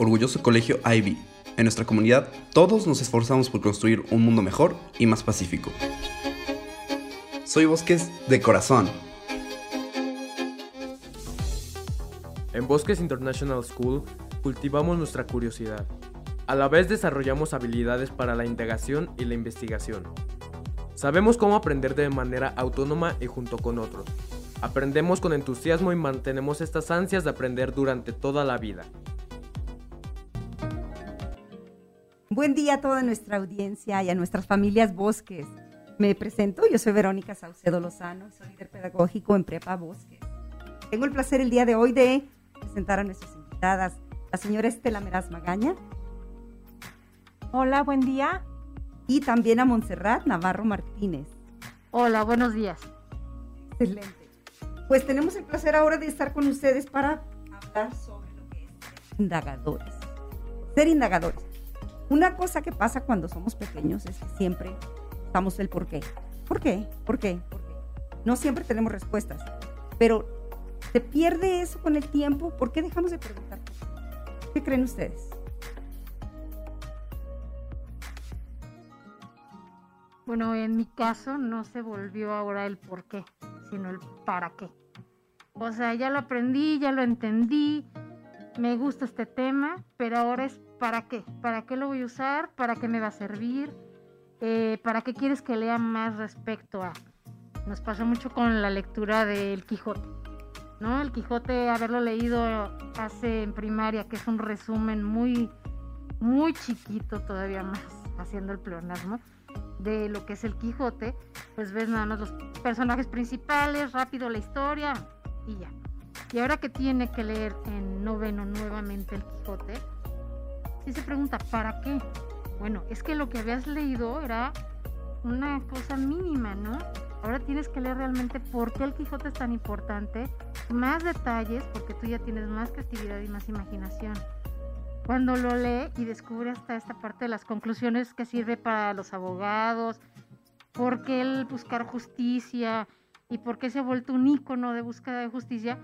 orgulloso colegio Ivy. En nuestra comunidad, todos nos esforzamos por construir un mundo mejor y más pacífico. Soy Bosques de corazón. En Bosques International School cultivamos nuestra curiosidad. A la vez desarrollamos habilidades para la indagación y la investigación. Sabemos cómo aprender de manera autónoma y junto con otros. Aprendemos con entusiasmo y mantenemos estas ansias de aprender durante toda la vida. Buen día a toda nuestra audiencia y a nuestras familias Bosques. Me presento, yo soy Verónica Saucedo Lozano, soy líder pedagógico en Prepa Bosques. Tengo el placer el día de hoy de presentar a nuestras invitadas, la señora Estela Meraz Magaña. Hola, buen día. Y también a Montserrat Navarro Martínez. Hola, buenos días. Excelente. Pues tenemos el placer ahora de estar con ustedes para hablar sobre lo que es ser indagadores. Ser indagadores. Una cosa que pasa cuando somos pequeños es que siempre estamos el por qué. ¿Por qué? ¿Por qué? ¿Por qué? No siempre tenemos respuestas, pero se pierde eso con el tiempo. ¿Por qué dejamos de preguntar? ¿Qué creen ustedes? Bueno, en mi caso no se volvió ahora el por qué, sino el para qué. O sea, ya lo aprendí, ya lo entendí, me gusta este tema, pero ahora es para qué. ¿Para qué lo voy a usar? ¿Para qué me va a servir? Eh, ¿Para qué quieres que lea más respecto a? Nos pasó mucho con la lectura del Quijote. ¿no? El Quijote, haberlo leído hace en primaria, que es un resumen muy, muy chiquito todavía más, haciendo el pleonasmo, de lo que es el Quijote, pues ves nada más los personajes principales, rápido la historia y ya. Y ahora que tiene que leer en noveno nuevamente el Quijote, sí se pregunta, ¿para qué? Bueno, es que lo que habías leído era una cosa mínima, ¿no? Ahora tienes que leer realmente por qué el Quijote es tan importante, más detalles, porque tú ya tienes más creatividad y más imaginación. Cuando lo lee y descubre hasta esta parte de las conclusiones que sirve para los abogados, por qué el buscar justicia y por qué se ha vuelto un ícono de búsqueda de justicia,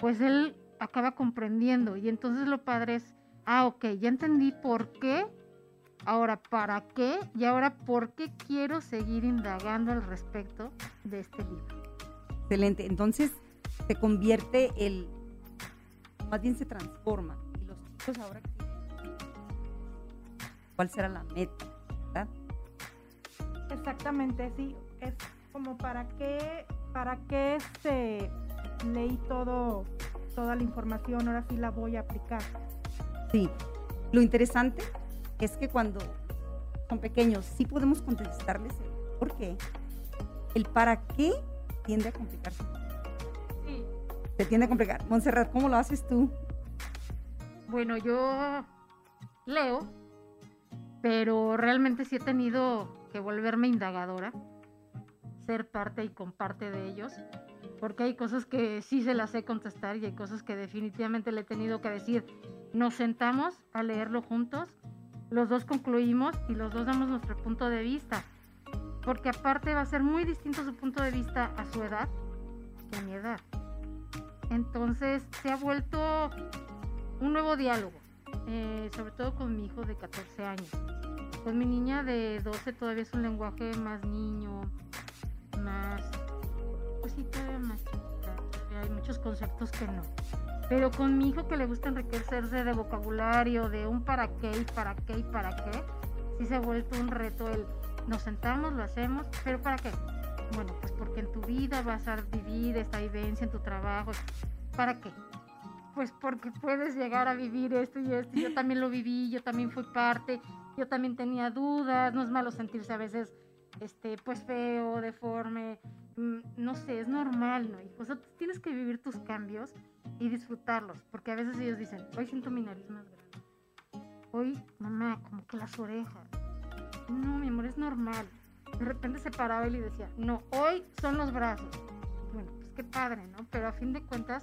pues él acaba comprendiendo. Y entonces lo padre es, ah, ok, ya entendí por qué Ahora, ¿para qué? Y ahora, ¿por qué quiero seguir indagando al respecto de este libro? Excelente. Entonces, se convierte el, más bien se transforma. Y los chicos ahora, ¿cuál será la meta? ¿verdad? Exactamente, sí. Es como para qué, para qué este, leí todo, toda la información, ahora sí la voy a aplicar. Sí. Lo interesante es que cuando son pequeños sí podemos contestarles el por qué. El para qué tiende a complicarse. Sí. Se tiende a complicar. Montserrat, ¿cómo lo haces tú? Bueno, yo leo, pero realmente sí he tenido que volverme indagadora, ser parte y comparte de ellos, porque hay cosas que sí se las sé contestar y hay cosas que definitivamente le he tenido que decir. Nos sentamos a leerlo juntos los dos concluimos y los dos damos nuestro punto de vista. Porque aparte va a ser muy distinto su punto de vista a su edad que a mi edad. Entonces se ha vuelto un nuevo diálogo, eh, sobre todo con mi hijo de 14 años. Con mi niña de 12 todavía es un lenguaje más niño, más... Todavía más Hay muchos conceptos que no. Pero con mi hijo que le gusta enriquecerse de vocabulario, de un para qué y para qué y para qué, sí se ha vuelto un reto el nos sentamos, lo hacemos, pero ¿para qué? Bueno, pues porque en tu vida vas a vivir esta vivencia en tu trabajo. ¿Para qué? Pues porque puedes llegar a vivir esto y esto. Yo también lo viví, yo también fui parte, yo también tenía dudas. No es malo sentirse a veces, este, pues feo, deforme, no sé, es normal, ¿no? O sea, tienes que vivir tus cambios y disfrutarlos, porque a veces ellos dicen, hoy siento mi nariz más grande, hoy, mamá, como que las orejas. No, mi amor, es normal. De repente se paraba él y decía, no, hoy son los brazos. Bueno, pues qué padre, ¿no? Pero a fin de cuentas,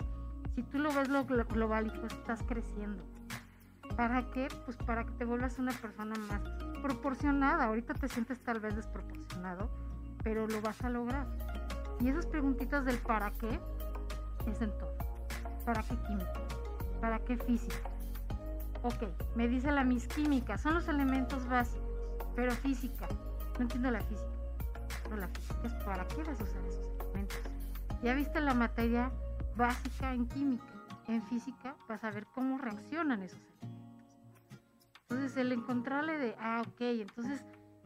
si tú lo ves lo global pues estás creciendo. ¿Para qué? Pues para que te vuelvas una persona más proporcionada. Ahorita te sientes tal vez desproporcionado, pero lo vas a lograr. Y esas preguntitas del para qué es en todo. ¿Para qué química? ¿Para qué física? ok, me dice la mis química, son los elementos básicos, pero física, no entiendo la física. No, la física es para qué vas a usar esos elementos. Ya viste la materia básica en química, en física vas a ver cómo reaccionan esos elementos. Entonces el encontrarle de, ah, ok, entonces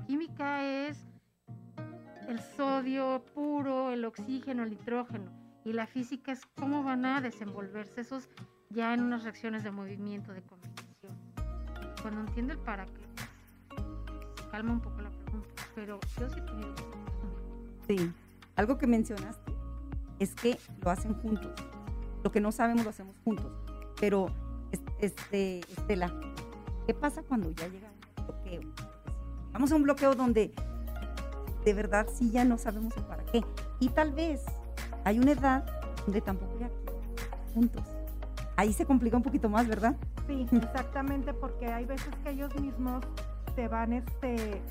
química es el sodio puro, el oxígeno, el nitrógeno. Y la física es cómo van a desenvolverse esos ya en unas reacciones de movimiento, de combinación. Cuando entiendo el para qué, se calma un poco la pregunta, pero yo sí tengo Sí, algo que mencionaste es que lo hacen juntos. Lo que no sabemos lo hacemos juntos. Pero, este, Estela, ¿qué pasa cuando ya llega un bloqueo? Vamos a un bloqueo donde de verdad sí ya no sabemos el para qué. Y tal vez hay una edad donde tampoco ya juntos. Ahí se complica un poquito más, ¿verdad? Sí, exactamente, porque hay veces que ellos mismos te van, este,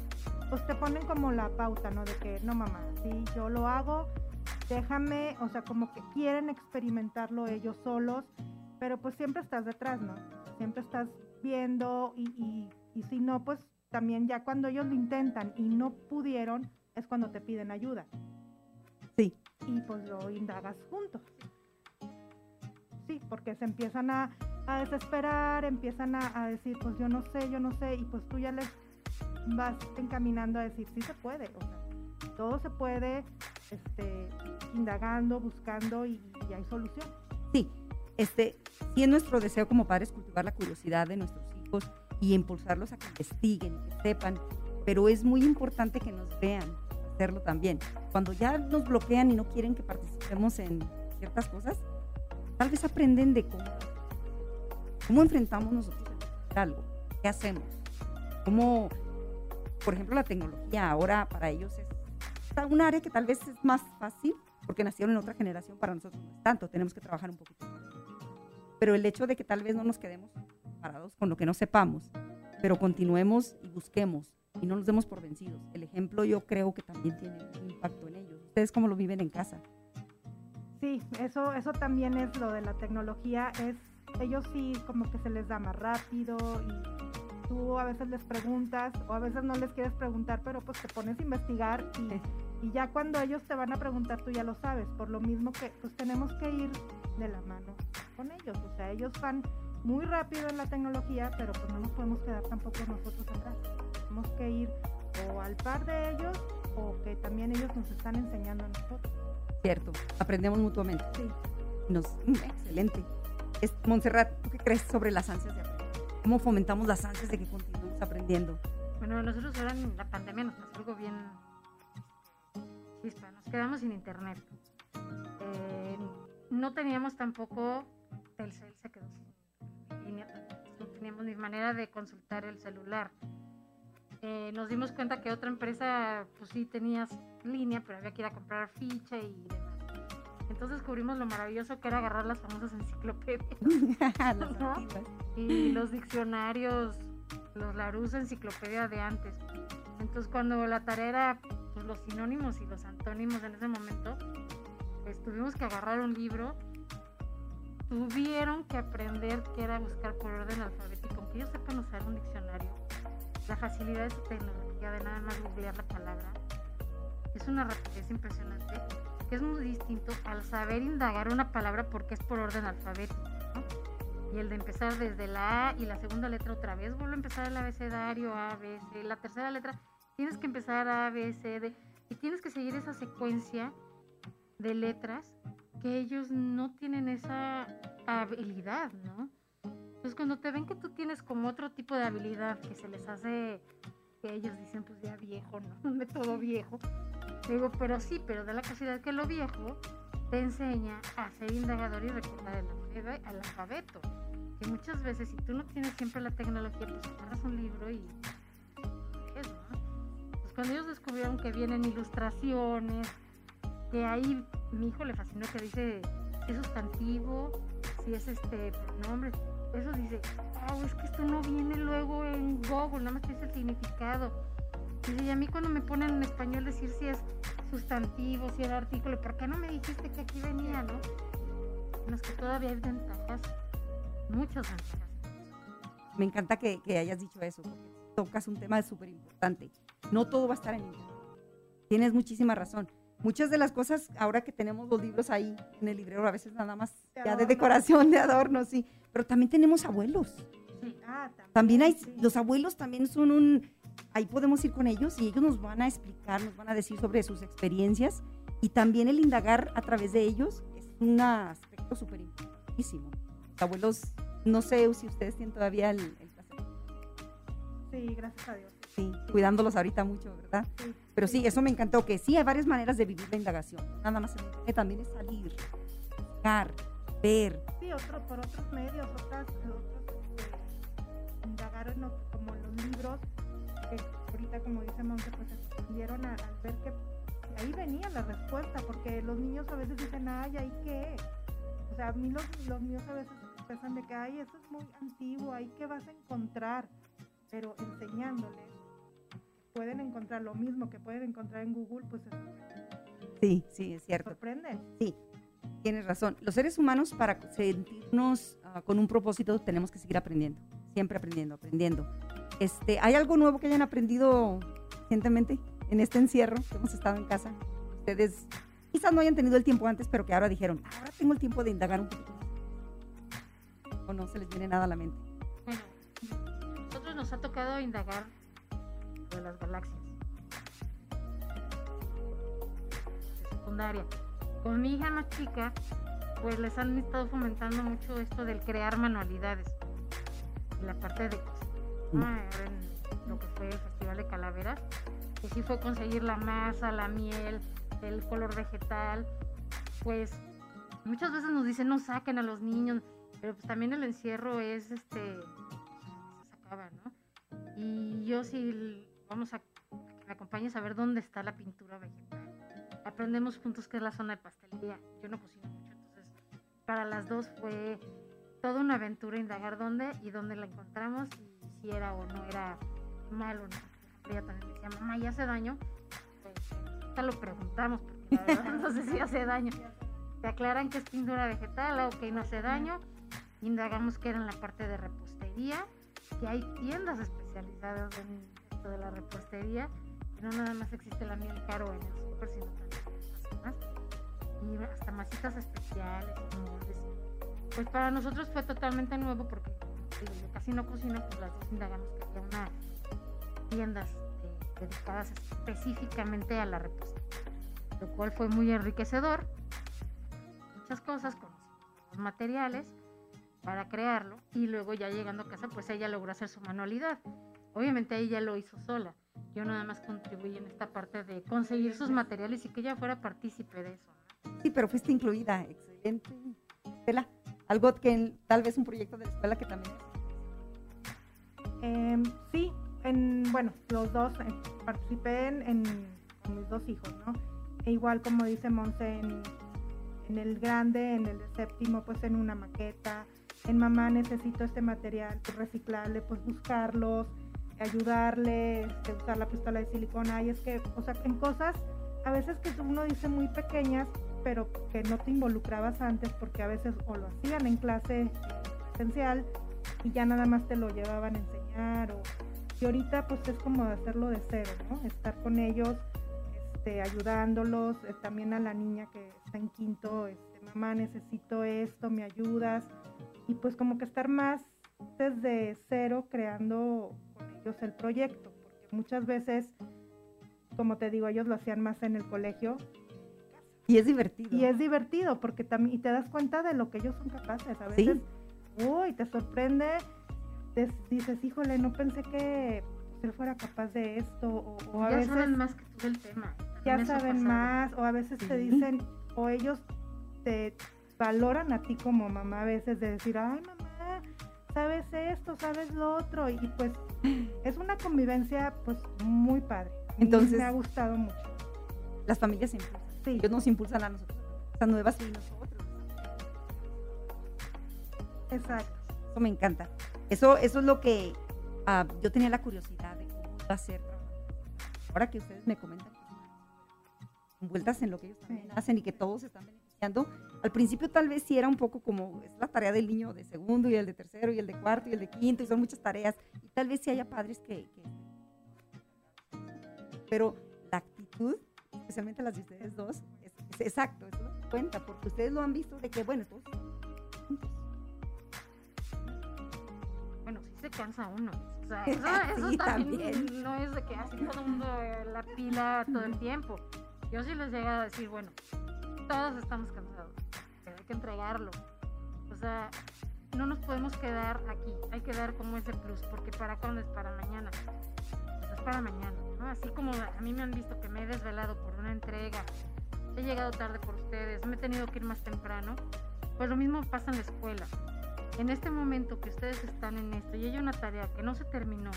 pues te ponen como la pauta, ¿no? De que, no, mamá, sí, yo lo hago, déjame, o sea, como que quieren experimentarlo ellos solos, pero pues siempre estás detrás, ¿no? Siempre estás viendo y, y, y si no, pues también ya cuando ellos lo intentan y no pudieron, es cuando te piden ayuda. Sí. Y pues lo indagas juntos. Sí, porque se empiezan a, a desesperar, empiezan a, a, decir, pues yo no sé, yo no sé, y pues tú ya les vas encaminando a decir, sí se puede, o sea, todo se puede, este, indagando, buscando y, y hay solución. Sí, este, sí es nuestro deseo como padres cultivar la curiosidad de nuestros hijos y impulsarlos a que investiguen, que sepan, pero es muy importante que nos vean hacerlo también. Cuando ya nos bloquean y no quieren que participemos en ciertas cosas, tal vez aprenden de cómo, cómo enfrentamos nosotros algo, qué hacemos, cómo, por ejemplo, la tecnología ahora para ellos es un área que tal vez es más fácil porque nacieron en otra generación, para nosotros no es tanto, tenemos que trabajar un poquito más. Pero el hecho de que tal vez no nos quedemos parados con lo que no sepamos, pero continuemos y busquemos y no nos demos por vencidos. El ejemplo yo creo que también tiene un impacto en ellos. ¿Ustedes cómo lo viven en casa? Sí, eso, eso también es lo de la tecnología. Es, ellos sí como que se les da más rápido y tú a veces les preguntas o a veces no les quieres preguntar, pero pues te pones a investigar y, y ya cuando ellos te van a preguntar tú ya lo sabes. Por lo mismo que pues tenemos que ir de la mano con ellos. O sea, ellos van muy rápido en la tecnología, pero pues no nos podemos quedar tampoco nosotros atrás. Tenemos que ir o al par de ellos o que también ellos nos están enseñando a nosotros. Cierto, aprendemos mutuamente. Sí. Nos, mm, excelente. Es, Montserrat, ¿tú qué crees sobre las ansias de aprender? ¿Cómo fomentamos las ansias de que continuemos aprendiendo? Bueno, nosotros ahora en la pandemia nos pasó algo bien chispa, nos quedamos sin internet. Eh, no teníamos tampoco, Telcel se quedó sin no teníamos ni manera de consultar el celular. Eh, nos dimos cuenta que otra empresa, pues sí tenías línea, pero había que ir a comprar ficha y demás. Entonces descubrimos lo maravilloso que era agarrar las famosas enciclopedias. ¿no? Y los diccionarios, los Larousse enciclopedia de antes. Entonces cuando la tarea era pues, los sinónimos y los antónimos en ese momento, pues tuvimos que agarrar un libro. Tuvieron que aprender qué era buscar por orden alfabético. Aunque ellos sepan usar un diccionario, la facilidad de esa tecnología de nada más googlear la palabra es una rapidez impresionante que es muy distinto al saber indagar una palabra porque es por orden alfabético y el de empezar desde la A y la segunda letra otra vez vuelve a empezar el abecedario A, B, C la tercera letra tienes que empezar A, B, C, D y tienes que seguir esa secuencia de letras que ellos no tienen esa habilidad, ¿no? Entonces cuando te ven que tú tienes como otro tipo de habilidad que se les hace, que ellos dicen pues ya viejo, ¿no? Un método viejo. Digo, pero sí, pero da la casualidad que lo viejo te enseña a ser indagador y recordar el, alfabeto. Que muchas veces si tú no tienes siempre la tecnología, pues agarras un libro y es, ¿no? Pues cuando ellos descubrieron que vienen ilustraciones, que ahí mi hijo le fascinó que dice es sustantivo, si es este pronombre eso dice, oh, es que esto no viene luego en Google, nada más te dice el significado. Y a mí cuando me ponen en español decir si es sustantivo, si era artículo, ¿por qué no me dijiste que aquí venía, no? En las que todavía hay ventajas, muchas ventajas. me encanta que, que hayas dicho eso, porque tocas un tema súper importante. No todo va a estar en internet. Tienes muchísima razón. Muchas de las cosas, ahora que tenemos los libros ahí en el librero, a veces nada más De ya de decoración, de adorno, sí. Pero también tenemos abuelos. Sí. Ah, También hay, sí. los abuelos también son un, ahí podemos ir con ellos y ellos nos van a explicar, nos van a decir sobre sus experiencias y también el indagar a través de ellos es un aspecto súper importantísimo. Los abuelos, no sé si ustedes tienen todavía el, el placer, Sí, gracias a Dios. Sí, cuidándolos ahorita mucho, ¿verdad? Sí, Pero sí, eso me encantó, que sí hay varias maneras de vivir la indagación, nada más internet, también es salir, buscar, ver, Sí, otro, por otros medios, otras, otros, este, indagar en otro- como los libros, que ahorita como dice Monte, pues se sorprendieron a- al ver que ahí venía la respuesta, porque los niños a veces dicen, ay, ¿ahí qué? O sea, a mí los, los niños a veces piensan de que, ay, eso es muy antiguo, ¿ahí qué vas a encontrar? Pero enseñándoles, pueden encontrar lo mismo que pueden encontrar en Google, pues se sí, sí, es cierto. sorprenden. Sí, tienes razón. Los seres humanos para sentirnos ah, con un propósito tenemos que seguir aprendiendo, siempre aprendiendo, aprendiendo. Este, ¿Hay algo nuevo que hayan aprendido recientemente en este encierro que hemos estado en casa? Ustedes quizás no hayan tenido el tiempo antes, pero que ahora dijeron, ahora tengo el tiempo de indagar un poquito más. O no se les viene nada a la mente. Bueno, a nosotros nos ha tocado indagar de las galaxias. Secundaria. Con mi hija más chica, pues les han estado fomentando mucho esto del crear manualidades. Y la parte de. Ahora en lo que fue el Festival de Calaveras, que sí fue conseguir la masa, la miel, el color vegetal. Pues muchas veces nos dicen no saquen a los niños, pero pues también el encierro es este se sacaba, ¿no? Y yo sí vamos a, que me acompañes a ver dónde está la pintura vegetal. Aprendemos juntos qué es la zona de pastelería. Yo no cocino mucho, entonces para las dos fue toda una aventura indagar dónde y dónde la encontramos y si era o no era malo, ¿no? Ella también me decía, mamá, ¿ya hace daño? Pues ahorita lo preguntamos porque la verdad no sé si hace daño. Te aclaran que es pintura vegetal, ah, ok, no hace daño. Indagamos que era en la parte de repostería, que hay tiendas especializadas en esto de la repostería, que no nada más existe la miel caro en el súper, sino también en zonas. Y hasta masitas especiales, moldes. Pues para nosotros fue totalmente nuevo porque digo, yo casi no cocino, pues las dos indagamos que había una tiendas eh, dedicadas específicamente a la repostería, lo cual fue muy enriquecedor. Muchas cosas, conocimos los materiales para crearlo y luego ya llegando a casa pues ella logró hacer su manualidad. Obviamente ella lo hizo sola. Yo nada más contribuí en esta parte de conseguir sus materiales y que ella fuera partícipe de eso. ¿no? Sí, pero fuiste incluida. Excelente. Estela, algo que tal vez un proyecto de la escuela que también Em, sí, en, bueno, los dos eh, participé en, en- con mis dos hijos, ¿no? E igual como dice Monse, en, en el grande, en el séptimo, pues en una maqueta. En mamá necesito este material pues, reciclable, pues buscarlos, ayudarle, usar la pistola de silicona. Y es que, o sea, en cosas a veces que uno dice muy pequeñas, pero que no te involucrabas antes porque a veces o lo hacían en clase presencial y ya nada más te lo llevaban a enseñar o y ahorita pues es como hacerlo de cero, ¿no? Estar con ellos, este, ayudándolos, eh, también a la niña que está en quinto, este, mamá necesito esto, me ayudas y pues como que estar más desde cero creando ellos el proyecto, porque muchas veces, como te digo, ellos lo hacían más en el colegio Y es divertido. y es divertido porque también y te das cuenta de lo que ellos son capaces. A veces, uy, te sorprende, te dices, híjole, no pensé que él fuera capaz de esto, o, o a ya veces saben más que tú del tema. ya También eso ha saben más, o a veces te dicen, o ellos te valoran a ti como mamá a veces de decir, ay mamá, sabes esto, sabes lo otro, y pues es una convivencia pues muy padre. A Entonces- me ha gustado mucho. Las familias se impulsan. Sí. Ellos nos impulsan a nosotros. Estas nuevas y nosotros. Exacto. Eso me encanta. Eso, eso es lo que ah, yo tenía la curiosidad de cómo va a ser. Ahora que ustedes me comentan envueltas en lo que ellos también Sí. hacen y que todos están beneficiando, Al principio tal vez sí era un poco como es la tarea del niño de segundo y el de tercero y el de cuarto y el de quinto y son muchas tareas y tal vez sí haya padres que, que pero la actitud, especialmente las de ustedes dos, es, es exacto, eso lo cuenta, porque ustedes lo han visto de que, bueno, todos. Bueno, sí se cansa uno. O sea, eso, eso Sí, también, también. no es de que así todo el mundo eh, la pila todo el tiempo. Yo sí les llega a decir, bueno, todos estamos cansados, pero hay que entregarlo. O sea, no nos podemos quedar aquí, hay que dar como ese plus, porque para cuándo es para mañana. Pues es para mañana. Así como a mí me han visto que me he desvelado por una entrega, he llegado tarde por ustedes, me he tenido que ir más temprano, pues lo mismo pasa en la escuela. En este momento que ustedes están en esto y hay una tarea que no se terminó,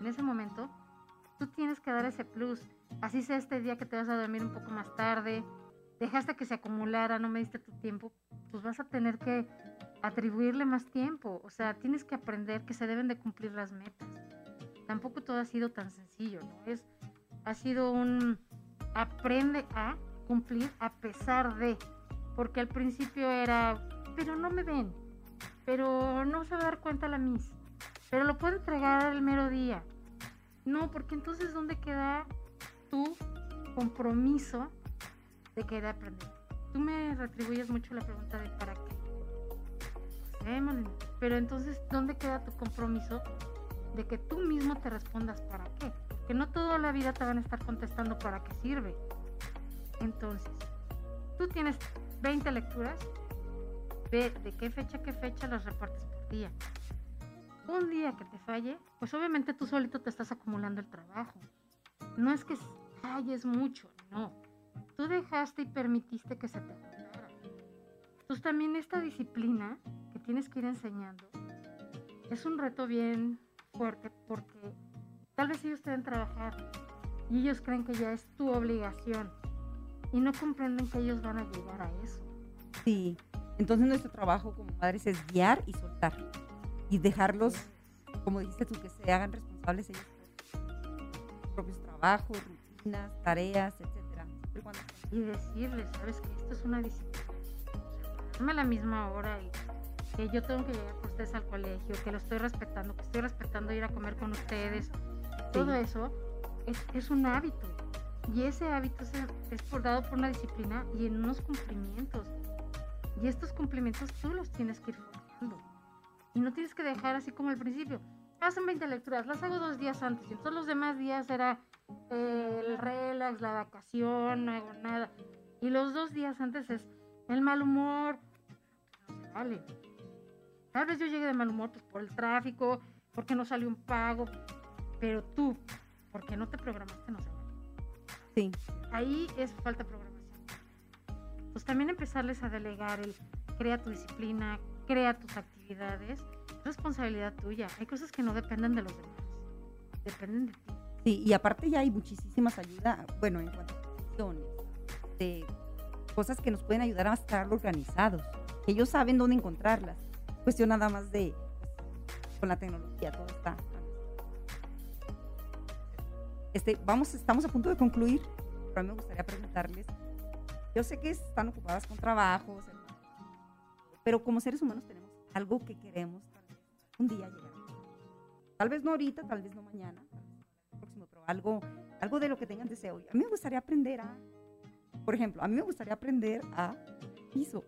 en ese momento, tú tienes que dar ese plus. Así sea este día que te vas a dormir un poco más tarde, dejaste que se acumulara, no me diste tu tiempo, pues vas a tener que atribuirle más tiempo. O sea, tienes que aprender que se deben de cumplir las metas. Tampoco todo ha sido tan sencillo, ¿no? Es, ha sido un aprende a cumplir a pesar de, porque al principio era, pero no me ven, pero no se va a dar cuenta la Miss, pero lo puedo entregar el mero día. No, porque entonces ¿dónde queda tu compromiso de querer aprender? Tú me retribuyes mucho la pregunta de ¿para qué? Hacemos, pero entonces ¿dónde queda tu compromiso de que tú mismo te respondas para qué? Que no toda la vida te van a estar contestando para qué sirve. Entonces, tú tienes 20 lecturas, ve de qué fecha a qué fecha las repartes por día. Un día que te falle, pues obviamente tú solito te estás acumulando el trabajo. No es que falles mucho, no. Tú dejaste y permitiste que se te acumulara. Pues también esta disciplina que tienes que ir enseñando es un reto bien fuerte porque tal vez ellos te ven trabajar y ellos creen que ya es tu obligación y no comprenden que ellos van a llegar a eso. Sí, entonces nuestro trabajo como padres es guiar y soltar y dejarlos, como dijiste tú, que se hagan responsables ellos por sus propios trabajos, rutinas, tareas, etcétera. Cuando- y decirles, sabes que esto es una disciplina. O sea, darme la misma hora y que yo tengo que llegar por ustedes al colegio, que lo estoy respetando, que estoy respetando ir a comer con ustedes. Todo eso es, es un hábito. Y ese hábito es, es por, dado por una disciplina y en unos cumplimientos. Y estos cumplimientos tú los tienes que ir forjando. Y no tienes que dejar así como al principio. Hacen 20 lecturas, las hago dos días antes. Y todos los demás días era eh, el relax, la vacación, no hago nada. Y los dos días antes es el mal humor. No se vale. Tal vez yo llegue de mal humor pues, por el tráfico, porque no salió un pago. Pero tú, porque no te programaste, no se vale. Sí, Ahí es falta de programación. Pues también empezarles a delegar el crea tu disciplina, crea tus actividades. Es responsabilidad tuya. Hay cosas que no dependen de los demás. Dependen de ti. sí, y aparte ya hay muchísimas ayudas, bueno, en cuanto a acciones, de cosas que nos pueden ayudar a estar organizados, ellos saben dónde encontrarlas. Cuestión nada más de, pues, con la tecnología, todo está. Este, vamos, estamos a punto de concluir, pero a mí me gustaría preguntarles, yo sé que están ocupadas con trabajos, pero como seres humanos tenemos algo que queremos tal vez un día llegar. Tal vez no ahorita, tal vez no mañana, próximo, pero algo, algo de lo que tengan deseo. A mí me gustaría aprender a, por ejemplo, a mí me gustaría aprender a piso.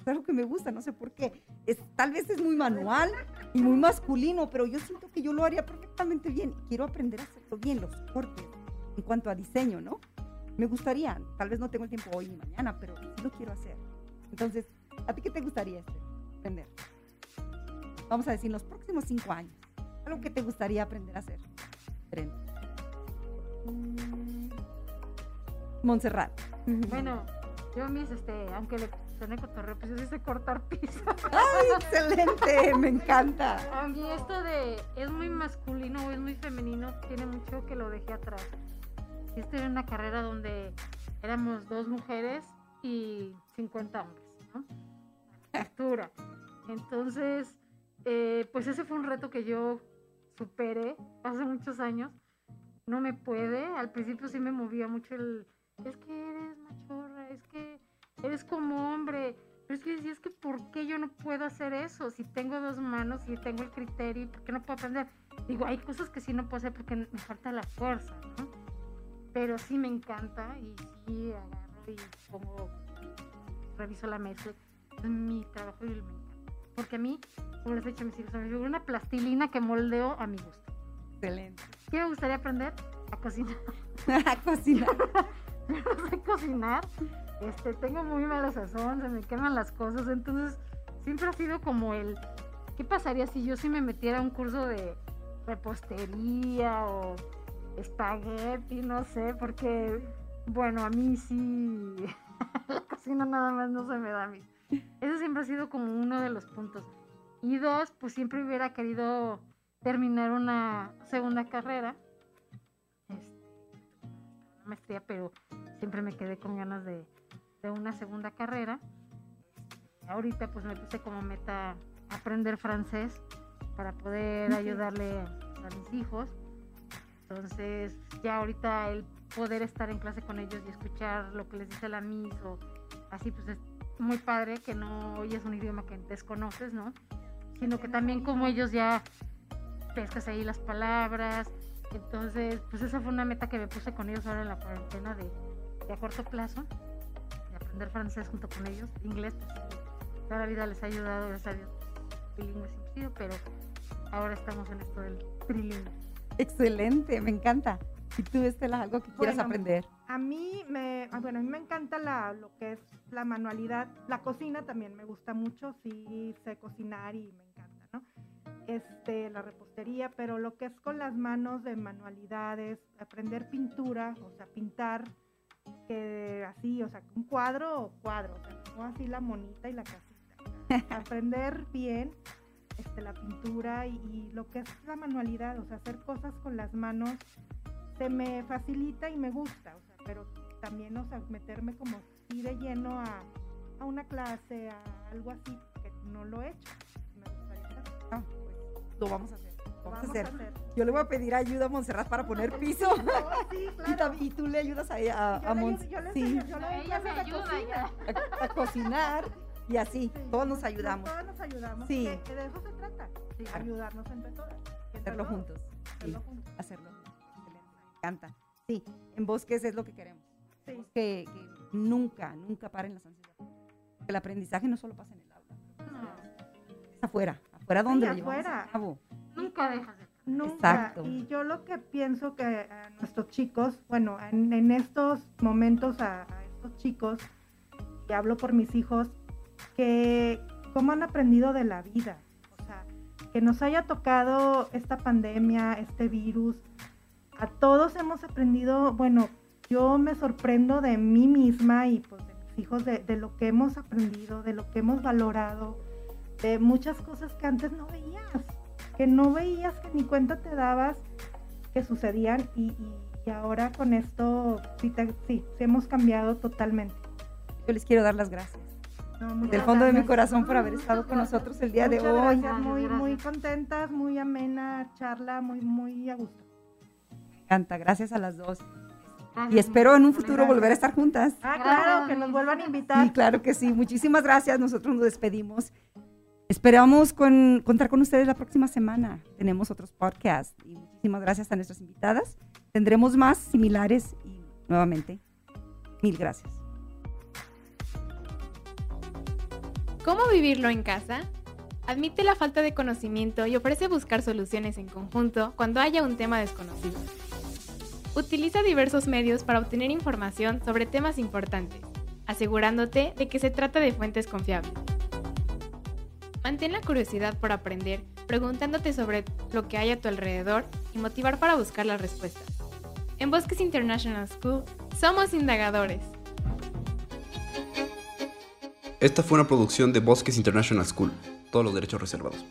Es algo que me gusta, no sé por qué. Es, tal vez es muy manual y muy masculino, pero yo siento que yo lo haría perfectamente bien. Quiero aprender a hacerlo bien, los cortes, en cuanto a diseño, ¿no? Me gustaría, tal vez no tengo el tiempo hoy ni mañana, pero sí lo quiero hacer. Entonces, ¿a ti qué te gustaría este, aprender? Vamos a decir, en los próximos cinco años, algo que te gustaría aprender a hacer. Diferente. Mm, Montserrat. Bueno, yo mis, este, aunque le suene cotorreo, pues yo sí sé cortar piso. ¡Ay, excelente! Me encanta. A mí esto de es muy masculino o es muy femenino tiene mucho que lo dejé atrás. Estoy en una carrera donde éramos dos mujeres y 50 hombres, ¿no? Arquitectura. Entonces, eh, pues ese fue un reto que yo superé hace muchos años. No me puede. Al principio sí me movía mucho el. Es que eres machorra, es que eres como hombre. Pero es que decía, es que ¿por qué yo no puedo hacer eso? Si tengo dos manos y tengo el criterio, ¿por qué no puedo aprender? Digo, hay cosas que sí no puedo hacer porque me falta la fuerza, ¿no? Pero sí me encanta y sí agarro y pongo, reviso la mezcla. Es mi trabajo y me encanta. Porque a mí, como les he dicho a mis hijos, una plastilina que moldeo a mi gusto. Excelente. ¿Qué me gustaría aprender? A cocinar. A cocinar. Yo no sé cocinar. Este, tengo muy mala sazón, se me queman las cosas. Entonces, siempre ha sido como el. ¿Qué pasaría si yo sí me metiera a un curso de repostería o espagueti? No sé, porque, bueno, a mí sí. la cocina nada más no se me da a mí. Eso siempre ha sido como uno de los puntos. Y dos, pues siempre hubiera querido terminar una segunda carrera. Este, una maestría, pero siempre me quedé con ganas de, de una segunda carrera. Ahorita pues me puse como meta aprender francés para poder ayudarle a mis hijos. Entonces ya ahorita el poder estar en clase con ellos y escuchar lo que les dice la Miss o así pues es muy padre que no oyes un idioma que desconoces, ¿no? Sino que también como ellos ya pescas ahí las palabras. Entonces, pues esa fue una meta que me puse con ellos ahora en la cuarentena de, de a corto plazo, de aprender francés junto con ellos, inglés, pues toda la vida les ha ayudado, gracias a Dios, bilingüe sido, pero ahora estamos en esto del trilingüe. Excelente, me encanta. ¿Y tú, Estela, algo que quieras Bueno, aprender? A mí me, ah, bueno, a mí me encanta la, lo que es la manualidad. La cocina también me gusta mucho, sí sé cocinar y me encanta, ¿no? Este, la repostería, pero lo que es con las manos de manualidades, aprender pintura, o sea, pintar, que así, o sea, un cuadro o cuadro, o sea, no así la monita y la casita. aprender bien este, la pintura y, y lo que es la manualidad, o sea, hacer cosas con las manos se me facilita y me gusta, o sea, pero también, o sea, meterme como así de lleno a, a una clase, a algo así, que no lo he hecho. Me gustaría. Ah, pues, lo vamos a hacer. Vamos, Vamos a hacer. a hacer. Yo le voy a pedir ayuda a Montserrat para poner piso. No, sí, y, claro. tam- y tú le ayudas a, a, Yo a ayudo- yo le sí, enseño, yo le doy Ella me ayuda cocina. a, a cocinar y así. Sí, todos nos ayudamos. Todos nos ayudamos. Sí. Que, que de eso se trata. Sí. Ayudarnos entre todas. Hacerlo todos, juntos. Sí, Hacerlo juntos. hacerlo. Me encanta. Sí, en bosques es lo que queremos. Sí. Que, que nunca, nunca paren las ansias. El aprendizaje no solo pasa en el aula, No, es afuera. Afuera donde Sí, lo afuera. a cabo. nunca dejas de Nunca. Exacto. Y yo lo que pienso que a nuestros chicos, bueno, en, en estos momentos a, a estos chicos, y hablo por mis hijos, que cómo han aprendido de la vida. O sea, que nos haya tocado esta pandemia, este virus. A todos hemos aprendido, bueno, yo me sorprendo de mí misma y pues de mis hijos, de, de lo que hemos aprendido, de lo que hemos valorado, de muchas cosas que antes no veías que no veías, que ni cuenta te dabas que sucedían y, y- y ahora con esto sí, te- sí, sí hemos cambiado totalmente. Yo les quiero dar las gracias. No, Del fondo de mi corazón por haber estado con nosotros el día de hoy. gracias, muy, Gracias. muy contentas, muy amena charla, muy, muy a gusto. Encanta, gracias a las dos. Y espero en un futuro volver a estar juntas. Ah, claro, que nos vuelvan a invitar. Sí, claro que sí. Muchísimas gracias. Nosotros nos despedimos. Esperamos con, contar con ustedes la próxima semana. Tenemos otros podcasts. Y muchísimas gracias a nuestras invitadas. Tendremos más similares y nuevamente, mil gracias. ¿Cómo vivirlo en casa? Admite la falta de conocimiento y ofrece buscar soluciones en conjunto cuando haya un tema desconocido. Utiliza diversos medios para obtener información sobre temas importantes, asegurándote de que se trata de fuentes confiables. Mantén la curiosidad por aprender, preguntándote sobre lo que hay a tu alrededor y motivar para buscar las respuestas. En Bosques International School somos indagadores. Esta fue una producción de Bosques International School. Todos los derechos reservados.